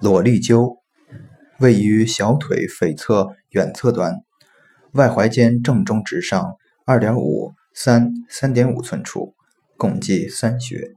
裸立灸，位于小腿腓侧远侧端，外踝尖正中直上二点五三三点五寸处，共计三穴。